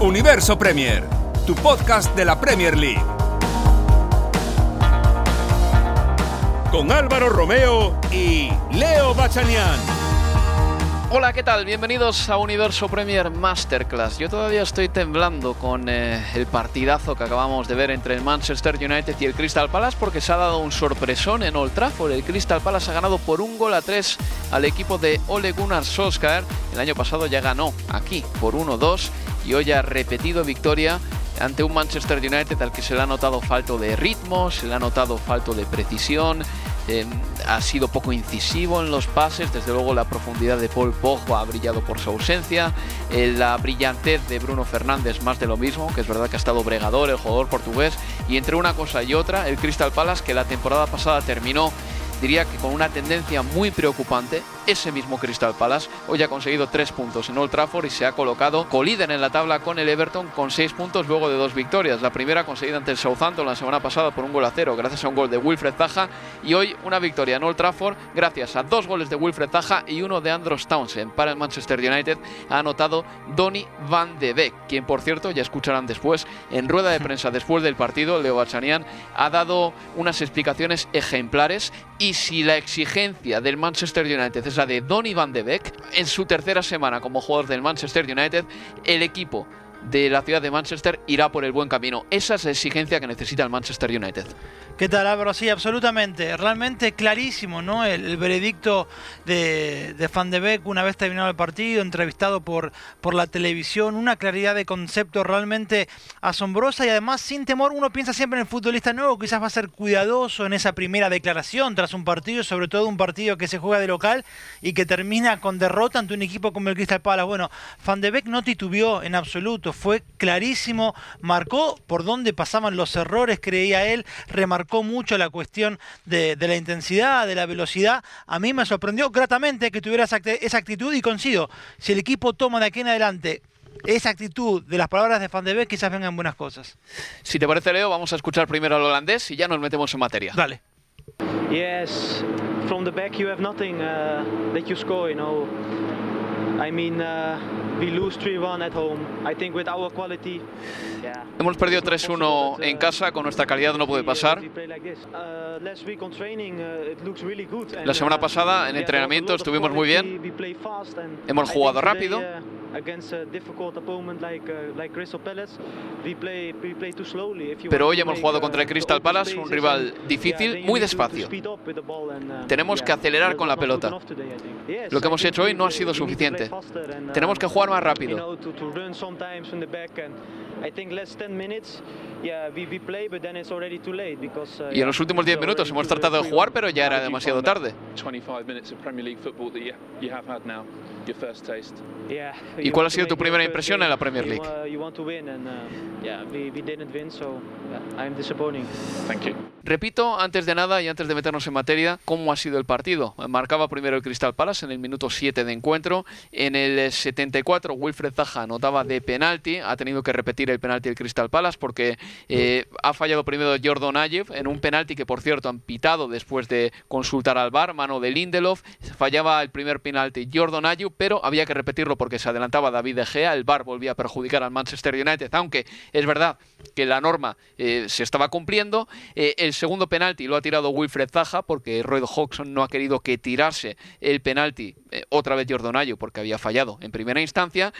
Universo Premier, tu podcast de la Premier League. Con Álvaro Romeo y Leo Bachanian. Hola, ¿qué tal? Bienvenidos a Universo Premier Masterclass. Yo todavía estoy temblando con eh, el partidazo que acabamos de ver entre el Manchester United y el Crystal Palace porque se ha dado un sorpresón en Old Trafford. El Crystal Palace ha ganado por un gol a tres al equipo de Ole Gunnar Solskjaer. El año pasado ya ganó aquí por 1-2 y hoy ha repetido victoria ante un Manchester United al que se le ha notado falto de ritmo, se le ha notado falto de precisión, eh, ha sido poco incisivo en los pases, desde luego la profundidad de Paul Pogba ha brillado por su ausencia, eh, la brillantez de Bruno Fernández más de lo mismo, que es verdad que ha estado bregador el jugador portugués, y entre una cosa y otra, el Crystal Palace que la temporada pasada terminó diría que con una tendencia muy preocupante, ese mismo Crystal Palace hoy ha conseguido tres puntos en Old Trafford y se ha colocado colíder en la tabla con el Everton con seis puntos luego de dos victorias. La primera conseguida ante el Southampton la semana pasada por un gol a cero gracias a un gol de Wilfred Zaha y hoy una victoria en Old Trafford gracias a dos goles de Wilfred Zaha y uno de Andros Townsend. Para el Manchester United ha anotado Donny van de Beek, quien por cierto ya escucharán después en rueda de prensa después del partido, Leo Bachanian ha dado unas explicaciones ejemplares y si la exigencia del Manchester United es de Donny van de Beek, en su tercera semana como jugador del Manchester United, el equipo de la ciudad de Manchester irá por el buen camino. Esa es la exigencia que necesita el Manchester United. ¿Qué tal Álvaro? Sí, absolutamente. Realmente clarísimo, ¿no? El, veredicto de, de Van de Beek una vez terminado el partido, entrevistado por, por la televisión, una claridad de concepto realmente asombrosa y además sin temor uno piensa siempre en el futbolista nuevo, quizás va a ser cuidadoso en esa primera declaración tras un partido, sobre todo un partido que se juega de local y que termina con derrota ante un equipo como el Crystal Palace. Bueno, Van de Beek no titubeó en absoluto, fue clarísimo, marcó por dónde pasaban los errores, creía él, remarcó mucho la cuestión de, la intensidad, de la velocidad. A mí me sorprendió gratamente que tuviera esa, actitud y coincido. Si el equipo toma de aquí en adelante esa actitud de las palabras de Van de Beek, quizás vengan buenas cosas. Si te parece, Leo, vamos a escuchar primero al holandés y ya nos metemos en materia. Dale. Yes, from the back you have nothing uh, that you score, you know. Uh, Hemos perdido 3-1 en casa, con nuestra calidad no puede pasar. La semana pasada en entrenamiento estuvimos muy bien. Hemos jugado rápido. Pero hoy hemos jugado contra el Crystal Palace, un rival difícil, muy despacio. Tenemos que acelerar con la pelota. Lo que hemos hecho hoy no ha sido suficiente. Tenemos que jugar más rápido. Y en los últimos 10 minutos hemos tratado de jugar, pero ya era demasiado tarde. ¿Y cuál ha sido tu primera impresión en la Premier League? Repito, antes de nada y antes de meternos en materia, cómo ha sido el partido. Marcaba primero el Crystal Palace en el minuto 7 de encuentro. En el 74, Wilfred Zaha anotaba de penalti. Ha tenido que repetir el penalti del Crystal Palace porque eh, ha fallado primero Jordan Ayev en un penalti que, por cierto, han pitado después de consultar al bar, mano de Lindelof. Fallaba el primer penalti Jordan Ayew, pero había que repetirlo porque se adelantaba David De Gea. El bar volvía a perjudicar al Manchester United, aunque es verdad que la norma eh, se estaba cumpliendo. Eh, el segundo penalti lo ha tirado Wilfred Zaha porque Roy Hodgson no ha querido que tirase el penalti eh, otra vez Jordonayo porque había fallado en primera instancia.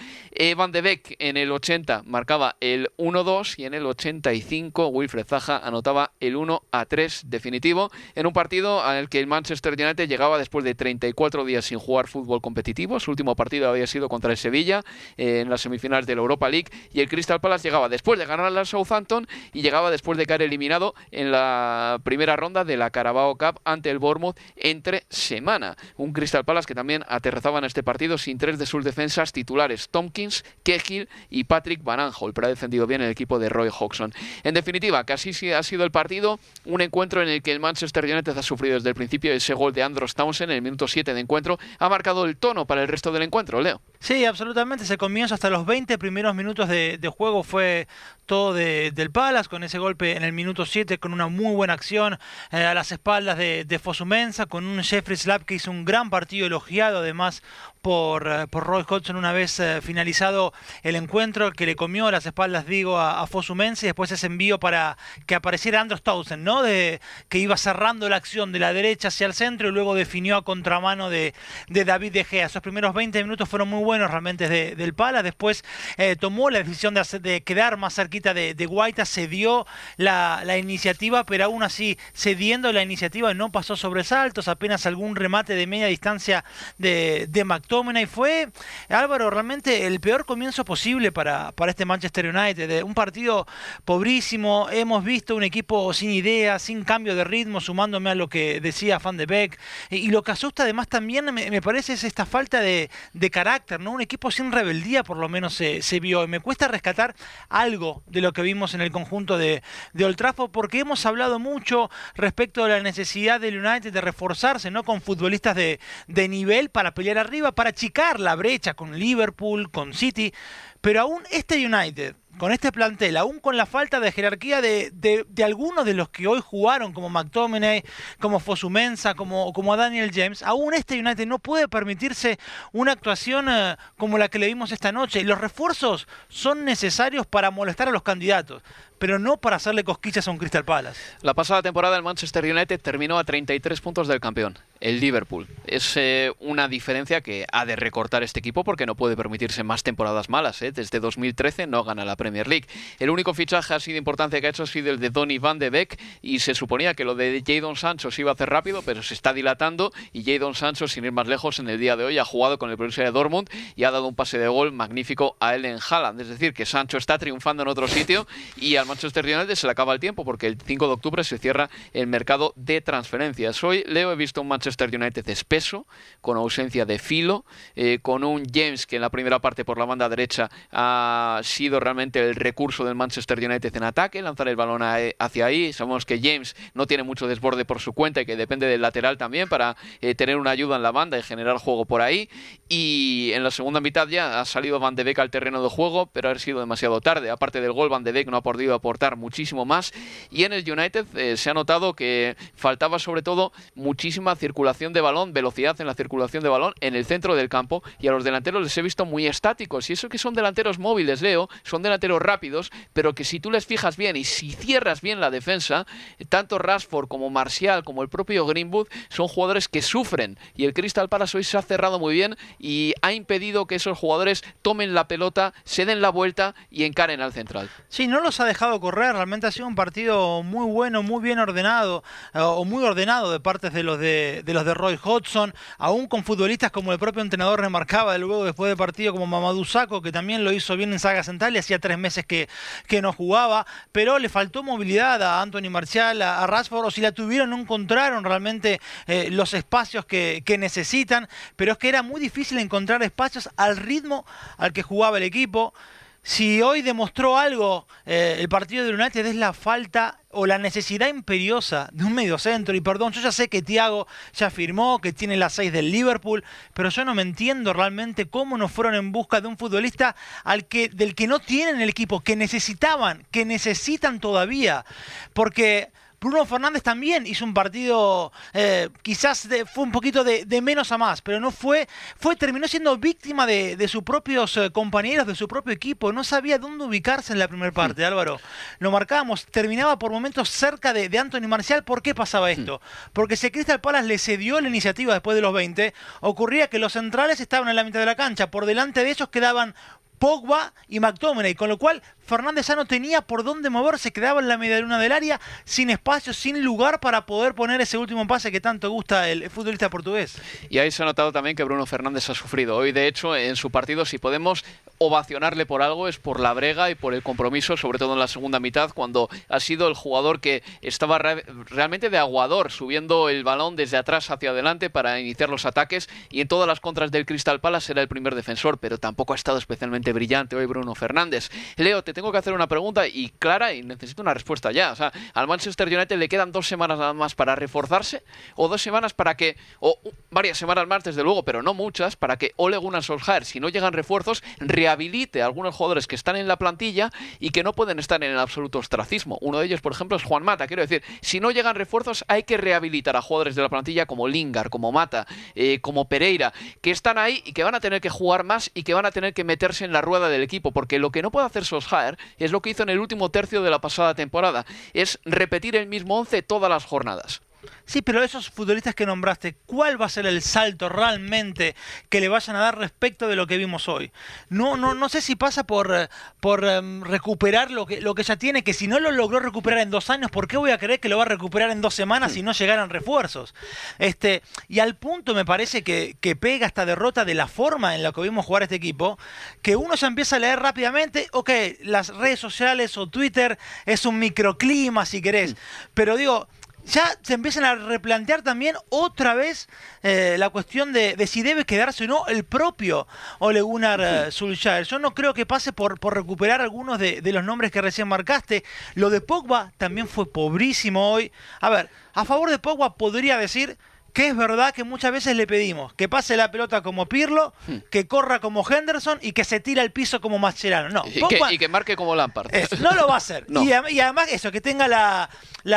Van de Beek en el 80 marcaba el 1-2 y en el 85 Wilfred Zaha anotaba el 1-3 definitivo en un partido al que el Manchester United llegaba después de 34 días sin jugar fútbol competitivo. Su último partido había sido contra el Sevilla eh, en las semifinales de la Europa League y el Crystal Palace llegaba después de ganar al Southampton y llegaba después de caer eliminado en la primera ronda de la Carabao Cup ante el Bournemouth entre semana. Un Crystal Palace que también aterrizaba en este partido sin tres de sus defensas titulares, Tompkins, Cahill y Patrick Van Aanholt, pero ha defendido bien el equipo de Roy Hodgson. En definitiva, casi ha sido el partido, un encuentro en el que el Manchester United ha sufrido desde el principio ese gol de Andros Townsend en el minuto 7 de encuentro, ha marcado el tono para el resto del encuentro, Leo. Sí, absolutamente. Se comienza hasta los 20 primeros minutos de, juego. Fue todo del Palace con ese golpe en el minuto 7 con una muy buena acción eh, a las espaldas de, de Fosumensa, con un Jeffrey Slap que hizo un gran partido elogiado, además por, eh, por Roy Hodgson una vez eh, finalizado el encuentro, que le comió a las espaldas, digo, a, a Fosumense, y después ese envío para que apareciera Andros Townsend, ¿no? De, que iba cerrando la acción de la derecha hacia el centro y luego definió a contramano de, de David De Gea. Esos primeros 20 minutos fueron muy buenos realmente del Pala, después eh, tomó la decisión de, de, quedar más cerquita de, de Guaita, cedió la, la iniciativa, pero aún así, cediendo la iniciativa, no pasó sobresaltos, apenas algún remate de media distancia de, de y fue, Álvaro, realmente el peor comienzo posible para, para este Manchester United. Un partido pobrísimo, hemos visto un equipo sin idea, sin cambio de ritmo, sumándome a lo que decía Van de Beek. Y, lo que asusta además también me, parece es esta falta de, carácter, ¿no? Un equipo sin rebeldía por lo menos se, vio. Y me cuesta rescatar algo de lo que vimos en el conjunto de, de Old porque hemos hablado mucho respecto a la necesidad del United de reforzarse, ¿no? Con futbolistas de, de nivel para pelear arriba, para achicar la brecha con Liverpool, con City, pero aún este United, con este plantel, aún con la falta de jerarquía de, algunos de los que hoy jugaron, como McTominay, como Fosumensa, como, como Daniel James, aún este United no puede permitirse una actuación eh, como la que le vimos esta noche. Los refuerzos son necesarios para molestar a los candidatos pero no para hacerle cosquillas a un Crystal Palace. La pasada temporada el Manchester United terminó a 33 puntos del campeón, el Liverpool. Es eh, una diferencia que ha de recortar este equipo porque no puede permitirse más temporadas malas. ¿eh? Desde 2013 no gana la Premier League. El único fichaje así de importancia que ha hecho ha sido el de Donny van de Beek y se suponía que lo de Jadon Sancho se iba a hacer rápido, pero se está dilatando y Jadon Sancho, sin ir más lejos, en el día de hoy ha jugado con el Borussia de Dortmund y ha dado un pase de gol magnífico a Ellen Haaland. Es decir, que Sancho está triunfando en otro sitio y al Manchester United se le acaba el tiempo porque el 5 de octubre se cierra el mercado de transferencias. Hoy, Leo, he visto un Manchester United espeso, con ausencia de filo, eh, con un James que en la primera parte por la banda derecha ha sido realmente el recurso del Manchester United en ataque, lanzar el balón hacia ahí. Sabemos que James no tiene mucho desborde por su cuenta y que depende del lateral también para eh, tener una ayuda en la banda y generar juego por ahí. Y en la segunda mitad ya ha salido Van de Beek al terreno de juego, pero ha sido demasiado tarde. Aparte del gol, Van de Beek no ha podido aportar muchísimo más. Y en el United eh, se ha notado que faltaba sobre todo muchísima circulación de balón, velocidad en la circulación de balón en el centro del campo. Y a los delanteros les he visto muy estáticos. Y eso que son delanteros móviles, Leo, son delanteros rápidos, pero que si tú les fijas bien y si cierras bien la defensa, tanto Rashford como Martial como el propio Greenwood son jugadores que sufren. Y el Crystal Palace hoy se ha cerrado muy bien y ha impedido que esos jugadores tomen la pelota, se den la vuelta y encaren al central. Sí, no los ha dejado correr realmente ha sido un partido muy bueno, muy bien ordenado, eh, o muy ordenado de partes de los de, los de Roy Hodgson, aún con futbolistas como el propio entrenador remarcaba luego después del partido, como Mamadou Sakho, que también lo hizo bien en Saga Central y hacía tres meses que, que no jugaba, pero le faltó movilidad a Anthony Marcial, a, Rashford, o si la tuvieron, no encontraron realmente eh, los espacios que, que necesitan, pero es que era muy difícil encontrar espacios al ritmo al que jugaba el equipo si hoy demostró algo eh, el partido de United es la falta o la necesidad imperiosa de un mediocentro. Y perdón, yo ya sé que Thiago ya firmó, que tiene la 6 del Liverpool, pero yo no me entiendo realmente cómo no fueron en busca de un futbolista al que, del que no tienen el equipo, que necesitaban, que necesitan todavía. Porque Bruno Fernández también hizo un partido, eh, quizás fue un poquito de, menos a más, pero no fue, fue terminó siendo víctima de, sus propios eh, compañeros, de su propio equipo. No sabía dónde ubicarse en la primera parte, Álvaro. Lo marcábamos, terminaba por momentos cerca de, de Anthony Marcial. ¿Por qué pasaba esto? Porque si Crystal Palace le cedió la iniciativa después de los 20, ocurría que los centrales estaban en la mitad de la cancha. Por delante de ellos quedaban Pogba y McTominay, con lo cual Fernández ya no tenía por dónde moverse, quedaba en la media luna del área, sin espacio, sin lugar para poder poner ese último pase que tanto gusta el futbolista portugués. Y ahí se ha notado también que Bruno Fernández ha sufrido. Hoy, de hecho, en su partido, si podemos ovacionarle por algo, es por la brega y por el compromiso, sobre todo en la segunda mitad, cuando ha sido el jugador que estaba realmente de aguador, subiendo el balón desde atrás hacia adelante para iniciar los ataques y en todas las contras del Crystal Palace era el primer defensor, pero tampoco ha estado especialmente brillante hoy Bruno Fernández. Leo, te tengo que hacer una pregunta y clara y necesito una respuesta ya. O sea, al Manchester United le quedan dos semanas nada más para reforzarse o dos semanas para que, o varias semanas más desde luego, pero no muchas, para que Ole Gunnar Solskjaer, si no llegan refuerzos, rehabilite a algunos jugadores que están en la plantilla y que no pueden estar en el absoluto ostracismo. Uno de ellos, por ejemplo, es Juan Mata. Quiero decir, si no llegan refuerzos, hay que rehabilitar a jugadores de la plantilla como Lingard, como Mata, eh, como Pereira, que están ahí y que van a tener que jugar más y que van a tener que meterse en la rueda del equipo, porque lo que no puede hacer Solskjaer es lo que hizo en el último tercio de la pasada temporada, es repetir el mismo once todas las jornadas. Sí, pero esos futbolistas que nombraste, ¿cuál va a ser el salto realmente que le vayan a dar respecto de lo que vimos hoy? No, no, no sé si pasa por, por em, recuperar lo que, lo que ya tiene, que si no lo logró recuperar en dos años, ¿por qué voy a creer que lo va a recuperar en dos semanas si no llegaran refuerzos? Este, y al punto me parece que, que pega esta derrota de la forma en la que vimos jugar este equipo, que uno ya empieza a leer rápidamente, ok, las redes sociales o Twitter es un microclima si querés, pero digo, ya se empiezan a replantear también otra vez eh, la cuestión de, si debe quedarse o no el propio Ole Gunnar uh, Yo no creo que pase por, por recuperar algunos de, de, los nombres que recién marcaste. Lo de Pogba también fue pobrísimo hoy. A ver, a favor de Pogba podría decir que es verdad que muchas veces le pedimos que pase la pelota como Pirlo, hmm. que corra como Henderson y que se tire al piso como Mascherano. No, y, que, marque como Lampard. no lo va a hacer. Y, además eso, que tenga la,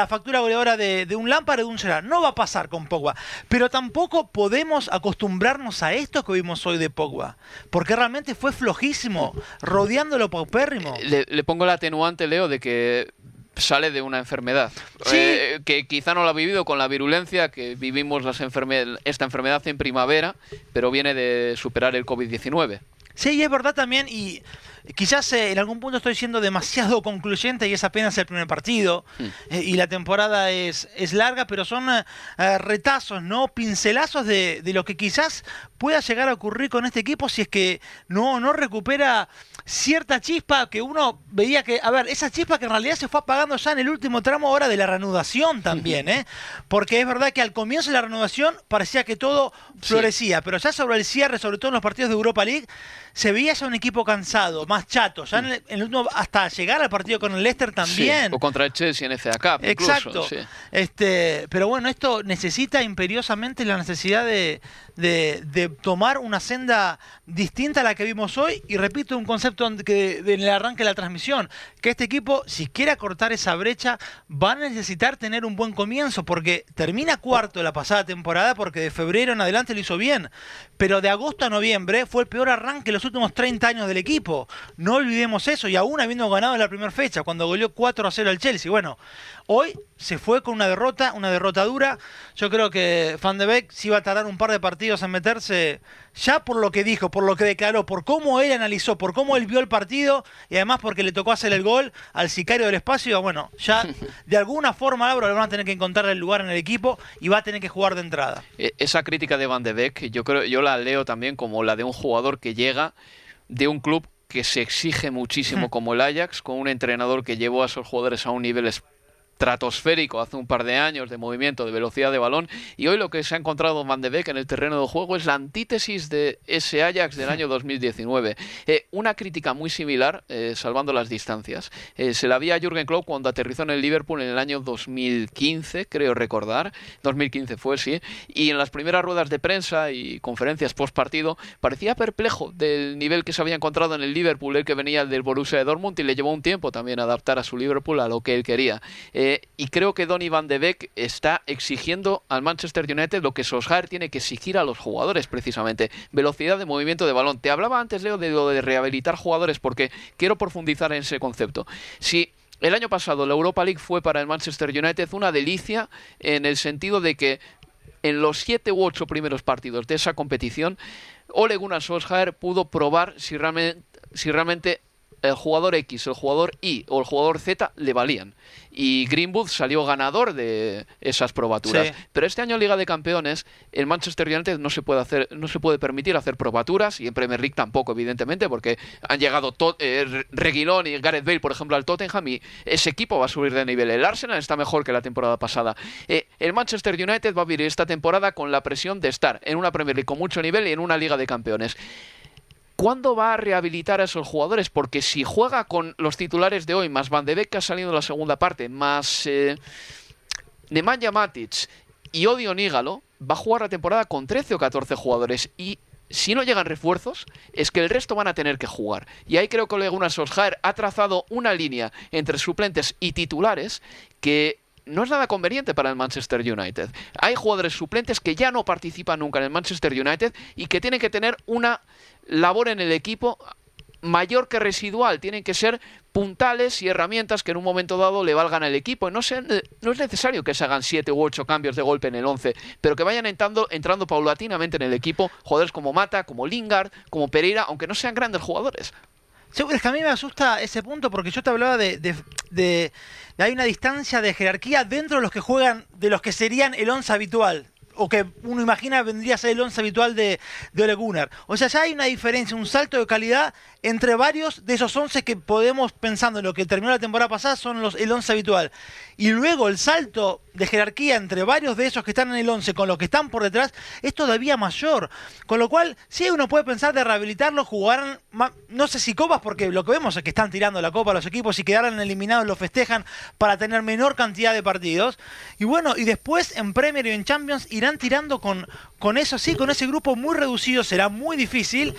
factura goleadora de, un Lampard o de un Gerard. No va a pasar con Pogba. Pero tampoco podemos acostumbrarnos a esto que vimos hoy de Pogba. Porque realmente fue flojísimo, rodeándolo paupérrimo. Le, le pongo el atenuante, Leo, de que sale de una enfermedad eh, que quizá no lo ha vivido con la virulencia que vivimos las esta enfermedad en primavera, pero viene de superar el COVID-19. Sí, y es verdad también, y quizás eh, en algún punto estoy siendo demasiado concluyente y es apenas el primer partido, mm. eh, y la temporada es, es larga, pero son retazos, ¿no? Pincelazos de, de, lo que quizás pueda llegar a ocurrir con este equipo si es que no, no recupera cierta chispa que uno veía que, a ver, esa chispa que en realidad se fue apagando ya en el último tramo ahora de la reanudación también, ¿eh? Porque es verdad que al comienzo de la reanudación parecía que todo florecía, pero ya sobre el cierre, sobre todo en los partidos de Europa League, se veía ya un equipo cansado, más chato, ya en el, último, hasta llegar al partido con el Leicester también. o contra el Chelsea en FA Cup. Exacto. Este, pero bueno, esto necesita imperiosamente la necesidad de, de, tomar una senda distinta a la que vimos hoy y repito un concepto que en el arranque de la transmisión, que este equipo si quiere acortar esa brecha va a necesitar tener un buen comienzo porque termina cuarto la pasada temporada porque de febrero en adelante lo hizo bien, pero de agosto a noviembre fue el peor arranque de los últimos 30 años del equipo. No olvidemos eso y aún habiendo ganado en la primera fecha cuando goleó 4 a 0 al Chelsea. Bueno, Hoy se fue con una derrota, una derrota dura. Yo creo que Van de Beek sí va a tardar un par de partidos en meterse, ya por lo que dijo, por lo que declaró, por cómo él analizó, por cómo él vio el partido y además porque le tocó hacer el gol al sicario del espacio. Bueno, ya de alguna forma Álvaro le van a tener que encontrar el lugar en el equipo y va a tener que jugar de entrada. E, esa crítica de Van de Beek, yo creo, yo la leo también como la de un jugador que llega de un club que se exige muchísimo como el Ajax, con un entrenador que llevó a esos jugadores a un nivel estratosférico hace un par de años de movimiento, de velocidad de balón, y hoy lo que se ha encontrado Van de Beek en el terreno de juego es la antítesis de ese Ajax del año 2019. Eh, una crítica muy similar, eh, salvando las distancias, eh, se la había a Jürgen Klopp cuando aterrizó en el Liverpool en el año 2015, creo recordar, 2015 fue, sí, y en las primeras ruedas de prensa y conferencias post partido parecía perplejo del nivel que se había encontrado en el Liverpool, el que venía del Borussia de Dortmund y le llevó un tiempo también adaptar a su Liverpool a lo que él quería. Eh, y creo que Donny Van de Beek está exigiendo al Manchester United lo que Solskjaer tiene que exigir a los jugadores, precisamente. Velocidad de movimiento de balón. Te hablaba antes, Leo, de lo de rehabilitar jugadores, porque quiero profundizar en ese concepto. Si el año pasado la Europa League fue para el Manchester United una delicia en el sentido de que en los siete u ocho primeros partidos de esa competición, Ole Gunnar Solskjaer pudo probar si realmente, si realmente el jugador X, el jugador Y o el jugador Z le valían. Y Greenwood salió ganador de esas probaturas. Sí. Pero este año en Liga de Campeones, el Manchester United no se puede hacer, no se puede permitir hacer probaturas y en Premier League tampoco, evidentemente, porque han llegado eh, Reguilón y Gareth Bale, por ejemplo, al Tottenham y ese equipo va a subir de nivel. El Arsenal está mejor que la temporada pasada. Eh, el Manchester United va a vivir esta temporada con la presión de estar en una Premier League con mucho nivel y en una Liga de Campeones. ¿Cuándo va a rehabilitar a esos jugadores? Porque si juega con los titulares de hoy, más Van de Beek que ha salido en la segunda parte, más eh, Nemanja Matic y Odio Nígalo, va a jugar la temporada con 13 o 14 jugadores. Y si no llegan refuerzos, es que el resto van a tener que jugar. Y ahí creo que Ole Solskjaer ha trazado una línea entre suplentes y titulares que no es nada conveniente para el Manchester United. Hay jugadores suplentes que ya no participan nunca en el Manchester United y que tienen que tener una labor en el equipo mayor que residual. Tienen que ser puntales y herramientas que en un momento dado le valgan al equipo. No, no es necesario que se hagan siete u ocho cambios de golpe en el 11, pero que vayan entrando, entrando paulatinamente en el equipo jugadores como Mata, como Lingard, como Pereira, aunque no sean grandes jugadores. Sí, es que a mí me asusta ese punto porque yo te hablaba de, de, hay una distancia de jerarquía dentro de los que juegan, de los que serían el once habitual. O que uno imagina vendría a ser el once habitual de, de Ole Gunnar. O sea, ya hay una diferencia, un salto de calidad entre varios de esos once que podemos, pensando en lo que terminó la temporada pasada, son los, el once habitual. Y luego el salto de jerarquía entre varios de esos que están en el once con los que están por detrás es todavía mayor. Con lo cual, sí uno puede pensar de rehabilitarlo, jugar, ma- no sé si copas, porque lo que vemos es que están tirando la copa a los equipos y quedaran eliminados, lo festejan para tener menor cantidad de partidos. Y bueno, y después en Premier y en Champions irán tirando con, con eso, sí, con ese grupo muy reducido, será muy difícil.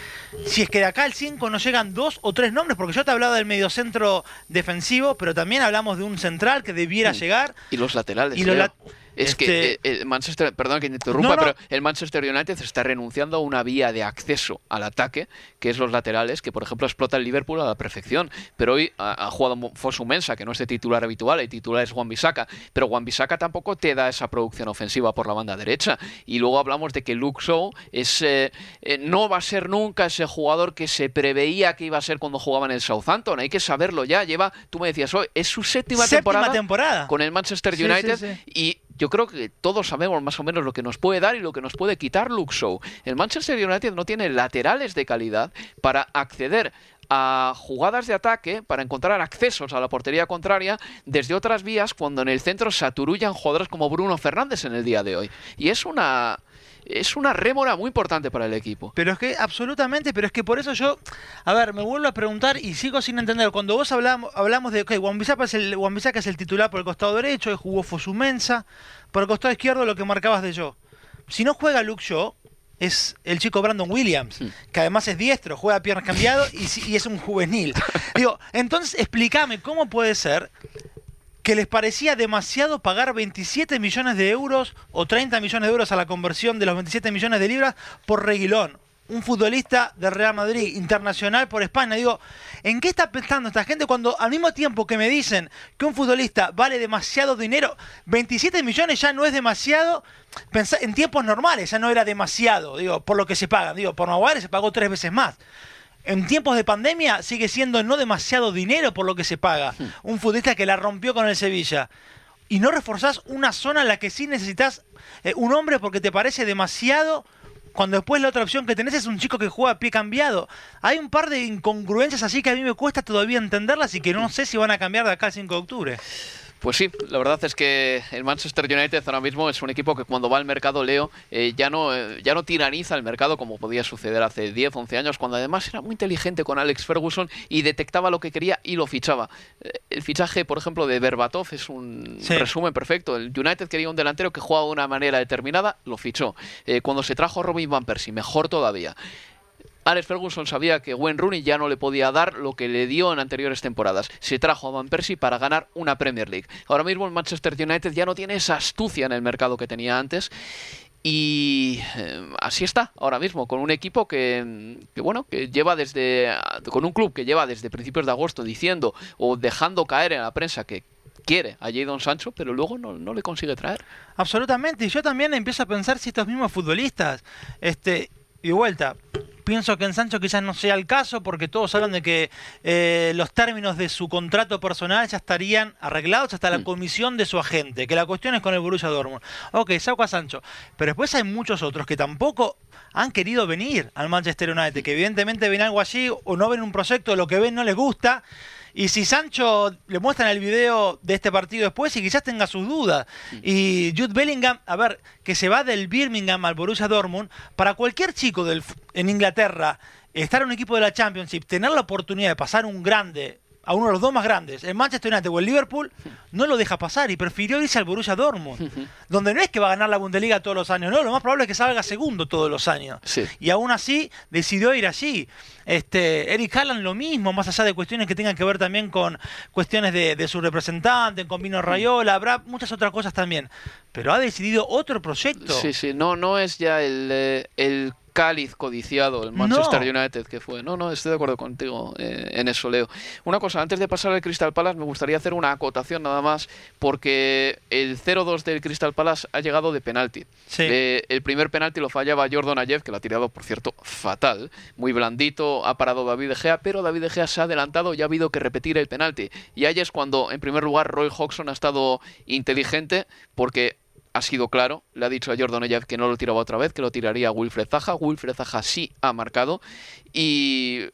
Si es que de acá al 5 no llegan dos o tres nombres, porque yo te hablaba del mediocentro defensivo, pero también hablamos de un central que debiera llegar. Y los laterales. Y los Leo. Es este- que eh, el Manchester, perdón que te interrumpa, No, no. pero el Manchester United está renunciando a una vía de acceso al ataque, que es los laterales, que por ejemplo explota el Liverpool a la perfección. Pero hoy ha, ha jugado Fosu Mensa, que no es de titular habitual, el titular es Juan Bisaka, pero Juan Bisaka tampoco te da esa producción ofensiva por la banda derecha. Y luego hablamos de que Luke Shaw es, eh, eh, no va a ser nunca ese jugador que se preveía que iba a ser cuando jugaba en el Southampton. Hay que saberlo ya. Lleva, tú me decías hoy, es su séptima, Séptima temporada, temporada. con el Manchester Sí, sí, United sí. y yo creo que todos sabemos más o menos lo que nos puede dar y lo que nos puede quitar Luke. El Manchester United no tiene laterales de calidad para acceder a jugadas de ataque, para encontrar accesos a la portería contraria desde otras vías cuando en el centro se aturullan jugadores como Bruno Fernández en el día de hoy. Y es una es una rémora muy importante para el equipo. Pero es que, absolutamente, pero es que por eso yo, a ver, me vuelvo a preguntar y sigo sin entender. Cuando vos hablamos, hablamos de, ok, Wan-Bissaka es, el, Wan-Bissaka es el titular por el costado derecho, y jugó Fosumensa, por el costado izquierdo lo que marcabas de yo. Si no juega Luke Shaw, es el chico Brandon Williams, que además es diestro, juega a piernas cambiado y, y es un juvenil. Digo, entonces explícame cómo puede ser que les parecía demasiado pagar 27 millones de euros o 30 millones de euros a la conversión de los 27 millones de libras por Reguilón, un futbolista del Real Madrid, internacional por España. Digo, ¿en qué está pensando esta gente cuando al mismo tiempo que me dicen que un futbolista vale demasiado dinero, 27 millones ya no es demasiado? En tiempos normales ya no era demasiado, digo, por lo que se paga. Digo, por Maguire se pagó tres veces más. En tiempos de pandemia sigue siendo no demasiado dinero por lo que se paga. Un futbolista que la rompió con el Sevilla. Y no reforzás una zona en la que sí necesitas eh, un hombre porque te parece demasiado. Cuando después la otra opción que tenés es un chico que juega a pie cambiado. Hay un par de incongruencias así que a mí me cuesta todavía entenderlas y que no sé si van a cambiar de acá al 5 de octubre. Pues sí, la verdad es que el Manchester United ahora mismo es un equipo que cuando va al mercado, Leo, eh, ya, no, eh, ya no tiraniza el mercado como podía suceder hace 10, 11 años, cuando además era muy inteligente con Alex Ferguson y detectaba lo que quería y lo fichaba. Eh, el fichaje, por ejemplo, de Berbatov es un Sí. resumen perfecto. El United quería un delantero que jugaba de una manera determinada, lo fichó. Eh, cuando se trajo a Robin Van Persie, mejor todavía Alex Ferguson sabía que Wayne Rooney ya no le podía dar lo que le dio en anteriores temporadas. Se trajo a Van Persie para ganar una Premier League. Ahora mismo el Manchester United ya no tiene esa astucia en el mercado que tenía antes y eh, así está ahora mismo, con un equipo que, bueno, que lleva desde. con un club que lleva desde principios de agosto diciendo o dejando caer en la prensa que quiere a Jadon Sancho, pero luego no, no le consigue traer. Absolutamente, y yo también empiezo a pensar si estos mismos futbolistas, este, y vuelta, Pienso que en Sancho quizás no sea el caso porque todos hablan de que eh, los términos de su contrato personal ya estarían arreglados hasta la mm. comisión de su agente, que la cuestión es con el Borussia Dortmund. Ok, saco a Sancho. Pero después hay muchos otros que tampoco han querido venir al Manchester United, que evidentemente ven algo allí o no ven un proyecto, lo que ven no les gusta y si Sancho le muestran el video de este partido después y quizás tenga sus dudas. Y Jude Bellingham, a ver, que se va del Birmingham al Borussia Dortmund, para cualquier chico del, en Inglaterra, estar en un equipo de la Championship, tener la oportunidad de pasar un grande a uno de los dos más grandes, el Manchester United o el Liverpool, no lo deja pasar y prefirió irse al Borussia Dortmund, donde no es que va a ganar la Bundesliga todos los años, no, lo más probable es que salga segundo todos los años. Y aún así decidió ir allí. Este, Eric Haaland lo mismo, más allá de cuestiones que tengan que ver también con cuestiones de, su representante, con Vino Rayola, habrá muchas otras cosas también. Pero ha decidido otro proyecto. Sí, sí, no, no es ya el, eh, el cáliz codiciado el Manchester United que fue. No, no, estoy de acuerdo contigo eh, en eso, Leo. Una cosa, antes de pasar al Crystal Palace, me gustaría hacer una acotación nada más, porque el 0-2 del Crystal Palace ha llegado de penalti. Eh, el primer penalti lo fallaba Jordan Ayev, que lo ha tirado, por cierto, fatal. Muy blandito, ha parado David De Gea, pero David De Gea se ha adelantado y ha habido que repetir el penalti. Y ahí es cuando, en primer lugar, Roy Hodgson ha estado inteligente, porque ha sido claro, le ha dicho a Jordan Oyev que no lo tiraba otra vez, que lo tiraría a Wilfred Zaha. Wilfred Zaha sí ha marcado y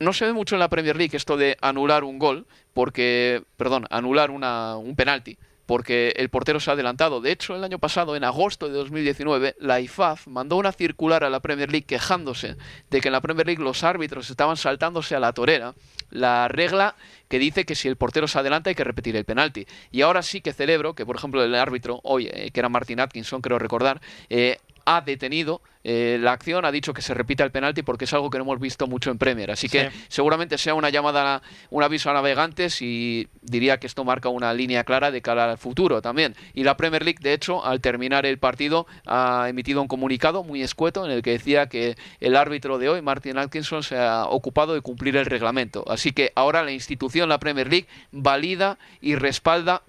no se ve mucho en la Premier League esto de anular un gol, porque, perdón, anular una, un penalti, porque el portero se ha adelantado. De hecho, el año pasado, en agosto de 2019, la IFAF mandó una circular a la Premier League quejándose de que en la Premier League los árbitros estaban saltándose a la torera la regla que dice que si el portero se adelanta hay que repetir el penalti. Y ahora sí que celebro que, por ejemplo, el árbitro, hoy, eh, que era Martin Atkinson, creo recordar, eh, ha detenido eh, la acción, ha dicho que se repita el penalti porque es algo que no hemos visto mucho en Premier. Así que seguramente sea una llamada, un aviso a navegantes y diría que esto marca una línea clara de cara al futuro también. Y la Premier League, de hecho, al terminar el partido, ha emitido un comunicado muy escueto en el que decía que el árbitro de hoy, Martin Atkinson, se ha ocupado de cumplir el reglamento. Así que ahora la institución, la Premier League, valida y respalda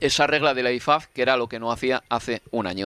esa regla de la IFAF, que era lo que no hacía hace un año.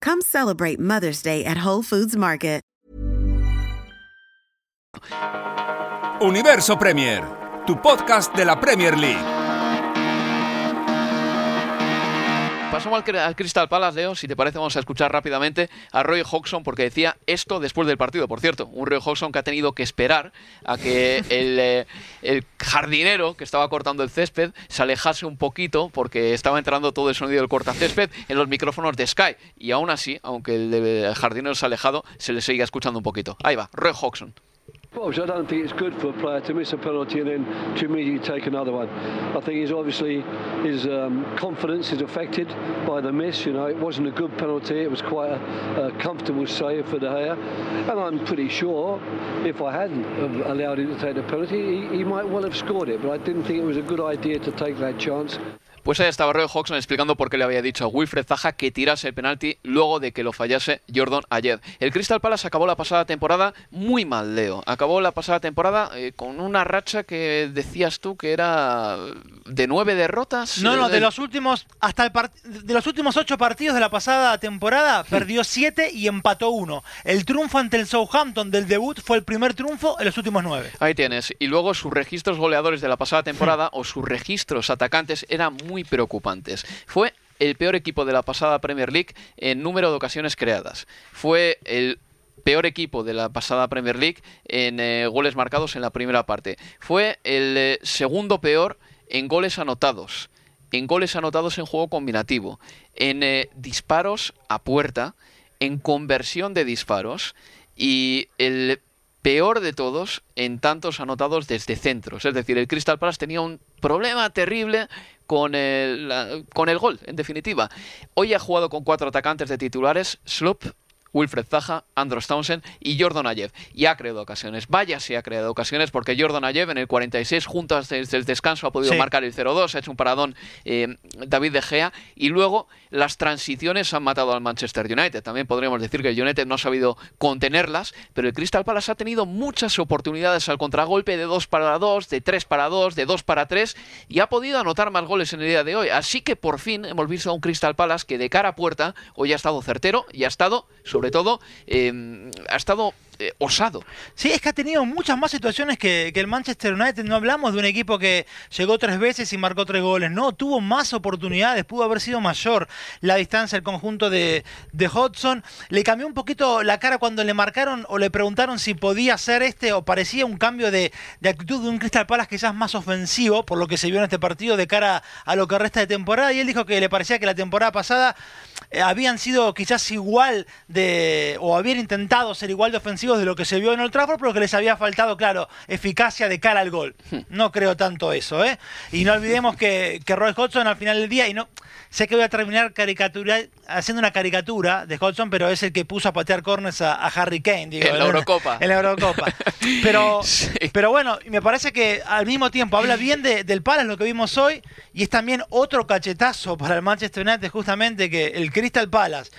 Come celebrate Mother's Day at Whole Foods Market. Universo Premier, tu podcast de la Premier League. Pasamos al, Crystal Palace, Leo. Si te parece, vamos a escuchar rápidamente a Roy Hodgson porque decía esto después del partido. Por cierto, un Roy Hodgson que ha tenido que esperar a que el, eh, el jardinero que estaba cortando el césped se alejase un poquito porque estaba entrando todo el sonido del cortacésped en los micrófonos de Sky. Y aún así, aunque el, el jardinero se ha alejado, se le sigue escuchando un poquito. Ahí va, Roy Hodgson. I don't think it's good for a player to miss a penalty and then to immediately take another one. I think he's obviously his um, confidence is affected by the miss. You know, it wasn't a good penalty. It was quite a, a comfortable save for De Gea, and I'm pretty sure if I hadn't allowed him to take the penalty, he, he might well have scored it. But I didn't think it was a good idea to take that chance. Pues ahí estaba Roy Hodgson explicando por qué le había dicho a Wilfred Zaha que tirase el penalti luego de que lo fallase Jordan Ayed. El Crystal Palace acabó la pasada temporada muy mal, Leo. Acabó la pasada temporada eh, con una racha que decías tú que era de nueve derrotas. No, no, Eh, de los últimos hasta el part- de los últimos ocho partidos de la pasada temporada perdió siete y empató uno. El triunfo ante el Southampton del debut fue el primer triunfo en los últimos nueve. Ahí tienes. Y luego sus registros goleadores de la pasada temporada o sus registros atacantes eran muy preocupantes. Fue el peor equipo de la pasada Premier League en número de ocasiones creadas. Fue el peor equipo de la pasada Premier League en eh, goles marcados en la primera parte. Fue el eh, segundo peor en goles anotados. En goles anotados en juego combinativo. En eh, disparos a puerta. En conversión de disparos. Y el peor de todos en tantos anotados desde centros. Es decir, el Crystal Palace tenía un problema terrible con el, con el gol, en definitiva. Hoy ha jugado con cuatro atacantes de titulares, Sloop, Wilfred Zaha, Andros Townsend y Jordan Ayev. Y ha creado ocasiones. Vaya si ha creado ocasiones porque Jordan Ayev en el 46, junto desde el descanso, ha podido Sí. marcar el 0-2, ha hecho un paradón eh, David De Gea. Y luego las transiciones han matado al Manchester United. También podríamos decir que el United no ha sabido contenerlas, pero el Crystal Palace ha tenido muchas oportunidades al contragolpe de 2 para 2, de 3 para 2, de 2 para 3 y ha podido anotar más goles en el día de hoy. Así que por fin hemos visto a un Crystal Palace que de cara a puerta hoy ha estado certero y ha estado, sobre todo, eh, ha estado eh, osado. Sí, es que ha tenido muchas más situaciones que, el Manchester United. No hablamos de un equipo que llegó tres veces y marcó tres goles. No, tuvo más oportunidades, pudo haber sido mayor la distancia el conjunto de, de Hodgson. Le cambió un poquito la cara cuando le marcaron o le preguntaron si podía ser este o parecía un cambio de, de actitud de un Crystal Palace quizás más ofensivo, por lo que se vio en este partido de cara a lo que resta de temporada. Y él dijo que le parecía que la temporada pasada eh, habían sido quizás igual de o habían intentado ser igual de ofensivos de lo que se vio en Old Trafford, pero que les había faltado, claro, eficacia de cara al gol. No creo tanto eso, ¿eh? Y no olvidemos que, que Roy Hodgson al final del día, y no sé que voy a terminar caricatura, haciendo una caricatura de Hodgson, pero es el que puso a patear corners a, a Harry Kane, digo, En la Eurocopa. En la Eurocopa. Pero, Sí. pero bueno, me parece que al mismo tiempo habla bien de- del Palace, lo que vimos hoy, y es también otro cachetazo para el Manchester United, justamente que el Crystal Palace,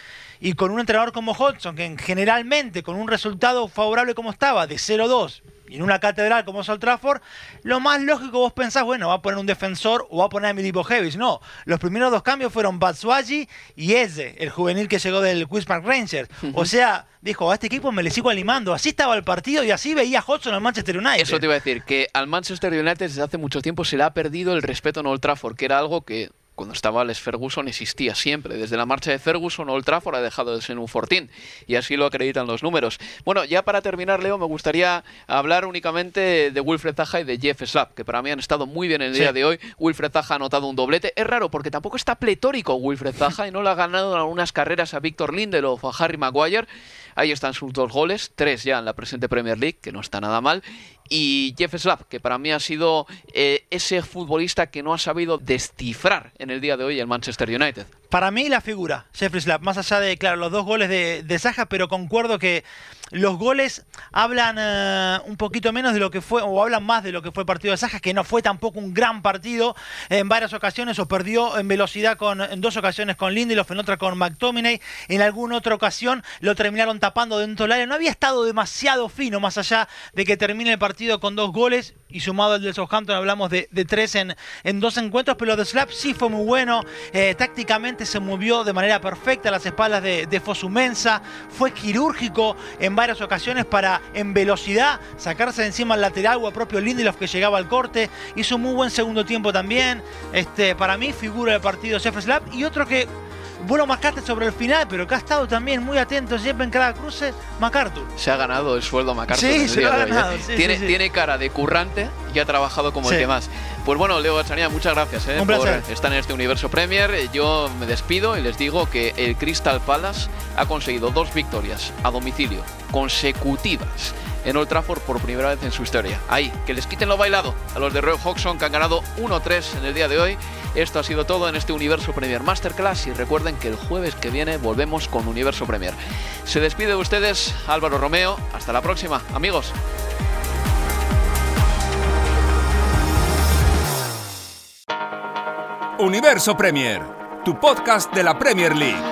y con un entrenador como Hodgson, que en- generalmente con un resultado favorable como estaba, de 0-2, y en una catedral como es Old Trafford, lo más lógico vos pensás, bueno, va a poner un defensor o va a poner a Milivo Heavis. No, los primeros dos cambios fueron Batshuayi y Eze, el juvenil que llegó del Park Rangers. O sea, dijo, a este equipo me le sigo animando. Así estaba el partido y así veía Hodgson al Manchester United. Eso te iba a decir, que al Manchester United desde hace mucho tiempo se le ha perdido el respeto en Old Trafford, que era algo que cuando estaba Alex Ferguson existía siempre. Desde la marcha de Ferguson, Old Trafford ha dejado de ser un fortín y así lo acreditan los números. Bueno, ya para terminar, Leo, me gustaría hablar únicamente de Wilfred Zaha y de Jeff Slap, que para mí han estado muy bien el día Sí. de hoy. Wilfred Zaha ha anotado un doblete. Es raro porque tampoco está pletórico Wilfred Zaha y no le ha ganado en algunas carreras a Víctor Lindelof o a Harry Maguire. Ahí están sus dos goles, tres ya en la presente Premier League, que no está nada mal. Y Jeff Slap, que para mí ha sido eh, ese futbolista que no ha sabido descifrar en el día de hoy el Manchester United. Para mí la figura, Jeffrey Slap, más allá de, claro, los dos goles de, de Saja, pero concuerdo que los goles hablan eh, un poquito menos de lo que fue, o hablan más de lo que fue el partido de Saja, que no fue tampoco un gran partido en varias ocasiones, o perdió en velocidad con, en dos ocasiones con Lindelof, en otra con McTominay, en alguna otra ocasión lo terminaron tapando dentro del área. No había estado demasiado fino, más allá de que termine el partido con dos goles, y sumado al del Southampton hablamos de, de tres en, en dos encuentros, pero lo de Slap sí fue muy bueno, eh, tácticamente se movió de manera perfecta a las espaldas de, de Fosumensa, fue quirúrgico en varias ocasiones para en velocidad sacarse de encima al lateral o al propio Lindelof que llegaba al corte, hizo un muy buen segundo tiempo también, este, para mí figura del partido Jeff Slap. Y otro que lo marcaste sobre el final, pero que ha estado también muy atento siempre en cada cruce, MacArthur. Se ha ganado el sueldo MacArthur. Sí, en el se día lo ha de hoy, ganado, sí, tiene, sí, tiene cara de currante y ha trabajado como el que más. Pues bueno, Leo Gachanía, muchas gracias eh, por estar en este universo Premier. Yo me despido y les digo que el Crystal Palace ha conseguido dos victorias a domicilio consecutivas en Old Trafford por primera vez en su historia. Ahí, que les quiten lo bailado a los de Roy Hodgson que han ganado 1-3 en el día de hoy. Esto ha sido todo en este Universo Premier Masterclass y recuerden que el jueves que viene volvemos con Universo Premier. Se despide de ustedes Álvaro Romeo. Hasta la próxima, amigos. Universo Premier, tu podcast de la Premier League.